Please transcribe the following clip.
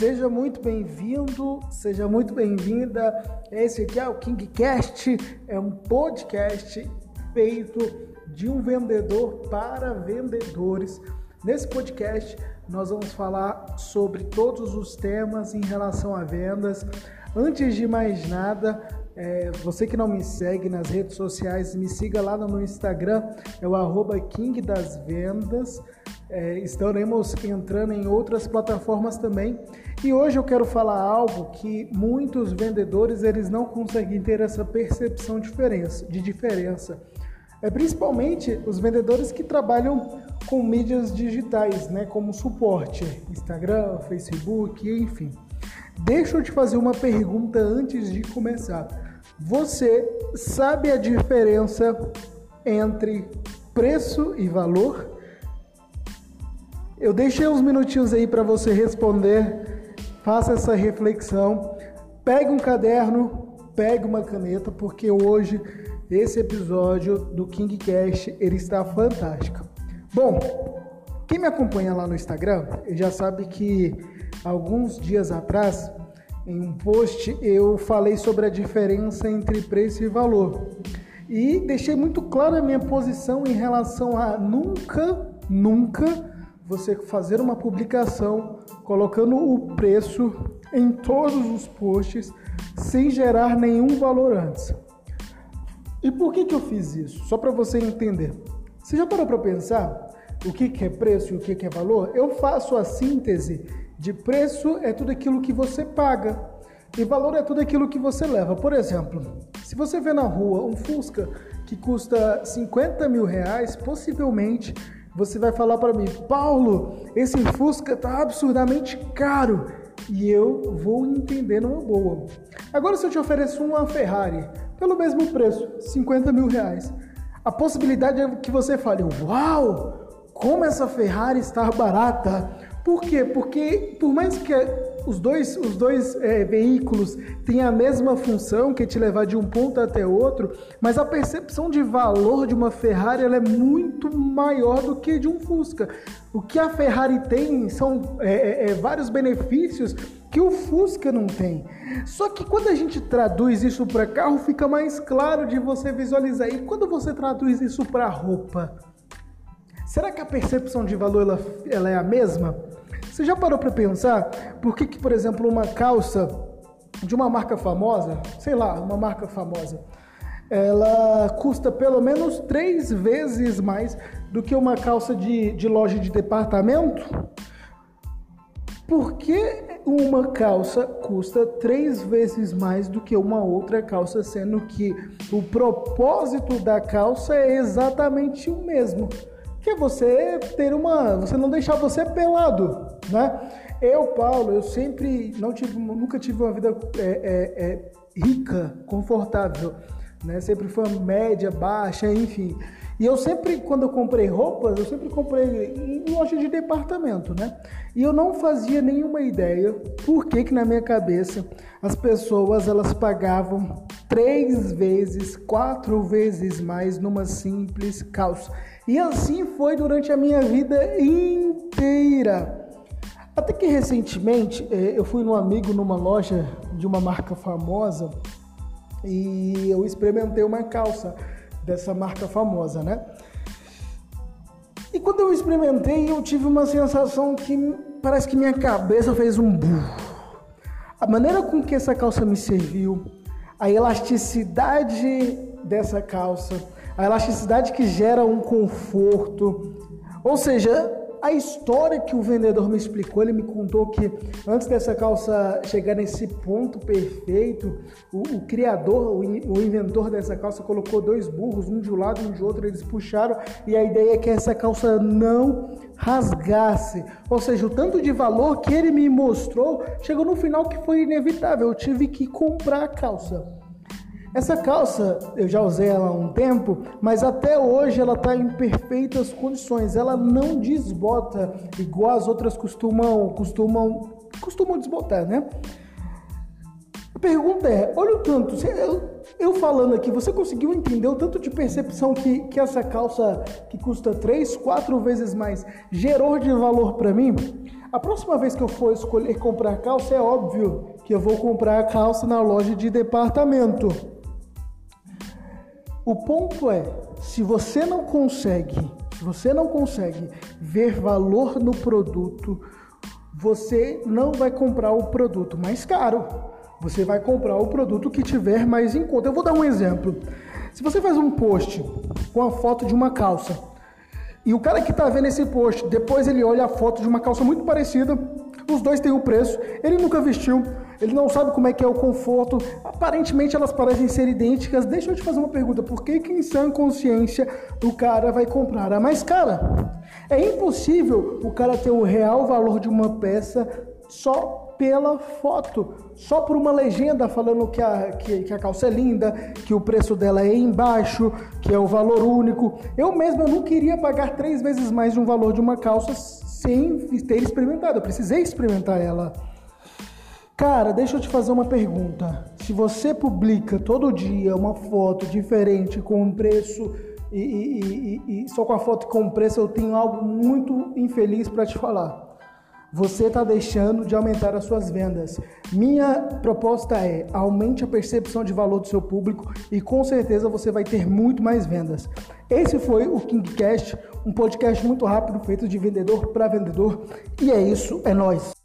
Seja muito bem-vindo, seja muito bem-vinda. Esse aqui é o KingCast, é um podcast feito de um vendedor para vendedores. Nesse podcast, nós vamos falar sobre todos os temas em relação a vendas. Antes de mais nada, é, você que não me segue nas redes sociais, me siga lá no meu Instagram, é o arroba King das Vendas. É, estaremos entrando em outras plataformas também. E hoje eu quero falar algo que muitos vendedores eles não conseguem ter essa percepção diferença, de diferença. É principalmente os vendedores que trabalham com mídias digitais, né, como suporte, Instagram, Facebook, enfim. Deixa eu te fazer uma pergunta antes de começar. Você sabe a diferença entre preço e valor? Eu deixei uns minutinhos aí para você responder. Faça essa reflexão. Pegue um caderno, pegue uma caneta, porque hoje esse episódio do KingCast ele está fantástico. Bom, quem me acompanha lá no Instagram já sabe que alguns dias atrás, em um post, eu falei sobre a diferença entre preço e valor. E deixei muito clara a minha posição em relação a nunca, nunca você fazer uma publicação colocando o preço em todos os posts sem gerar nenhum valor antes. E por que, que eu fiz isso? Só para você entender. Você já parou para pensar o que, que é preço e o que, que é valor? Eu faço a síntese de preço é tudo aquilo que você paga e valor é tudo aquilo que você leva. Por exemplo, se você vê na rua um Fusca que custa 50 mil reais, possivelmente você vai falar para mim, Paulo, esse Fusca tá absurdamente caro e eu vou entender numa boa. Agora, se eu te ofereço uma Ferrari pelo mesmo preço, 50 mil reais, a possibilidade é que você fale, uau, como essa Ferrari está barata. Por quê? Porque por mais que os dois, os dois é, veículos têm a mesma função, que é te levar de um ponto até outro, mas a percepção de valor de uma Ferrari é muito maior do que de um Fusca. O que a Ferrari tem são é, é, é vários benefícios que o Fusca não tem. Só que quando a gente traduz isso para carro, fica mais claro de você visualizar. E quando você traduz isso para roupa, será que a percepção de valor ela, ela é a mesma? Você já parou para pensar por que, que, por exemplo, uma calça de uma marca famosa, sei lá, uma marca famosa, ela custa pelo menos três vezes mais do que uma calça de, de loja de departamento? Por que uma calça custa três vezes mais do que uma outra calça, sendo que o propósito da calça é exatamente o mesmo? Que é você ter uma, você não deixar você pelado, né? Eu, Paulo, eu sempre não tive, nunca tive uma vida é, é, é, rica, confortável, né? Sempre foi média, baixa, enfim. E eu sempre, quando eu comprei roupas, eu sempre comprei em loja de departamento, né? E eu não fazia nenhuma ideia por que que na minha cabeça as pessoas elas pagavam três vezes, quatro vezes mais numa simples calça. E assim foi durante a minha vida inteira. Até que recentemente eh, eu fui num amigo numa loja de uma marca famosa e eu experimentei uma calça dessa marca famosa, né? E quando eu experimentei, eu tive uma sensação que parece que minha cabeça fez um burro. A maneira com que essa calça me serviu, a elasticidade dessa calça, a elasticidade que gera um conforto. Ou seja, a história que o vendedor me explicou, ele me contou que antes dessa calça chegar nesse ponto perfeito, o, o criador, o, o, inventor dessa calça colocou dois burros, um de um lado e um de outro, eles puxaram e a ideia é que essa calça não rasgasse. Ou seja, o tanto de valor que ele me mostrou chegou no final que foi inevitável, eu tive que comprar a calça. Essa calça eu já usei ela há um tempo, mas até hoje ela está em perfeitas condições. Ela não desbota igual as outras costumam costumam costumam desbotar, né? A pergunta é, olha o tanto, Eu falando aqui, você conseguiu entender o tanto de percepção que, que essa calça que custa três, quatro vezes mais gerou de valor para mim? A próxima vez que eu for escolher comprar calça, é óbvio que eu vou comprar a calça na loja de departamento. O ponto é, se você não consegue, se você não consegue ver valor no produto, você não vai comprar o produto mais caro. Você vai comprar o produto que tiver mais em conta. Eu vou dar um exemplo. Se você faz um post com a foto de uma calça e o cara que está vendo esse post, depois ele olha a foto de uma calça muito parecida, os dois têm o preço, ele nunca vestiu, ele não sabe como é que é o conforto, aparentemente elas parecem ser idênticas. Deixa eu te fazer uma pergunta: por que, que em sã consciência o cara vai comprar a mais cara? É impossível o cara ter o real valor de uma peça só pela foto, só por uma legenda falando que a, que, que, a calça é linda, que o preço dela é embaixo, que é o valor único. Eu mesmo não queria pagar três vezes mais um valor de uma calça sem ter experimentado. Eu precisei experimentar ela. Cara, deixa eu te fazer uma pergunta. Se você publica todo dia uma foto diferente com um preço e, e, e, e só com a foto com preço, eu tenho algo muito infeliz para te falar. Você está deixando de aumentar as suas vendas. Minha proposta é aumente a percepção de valor do seu público e com certeza você vai ter muito mais vendas. Esse foi o KingCast, um podcast muito rápido feito de vendedor para vendedor. E é isso, é nós.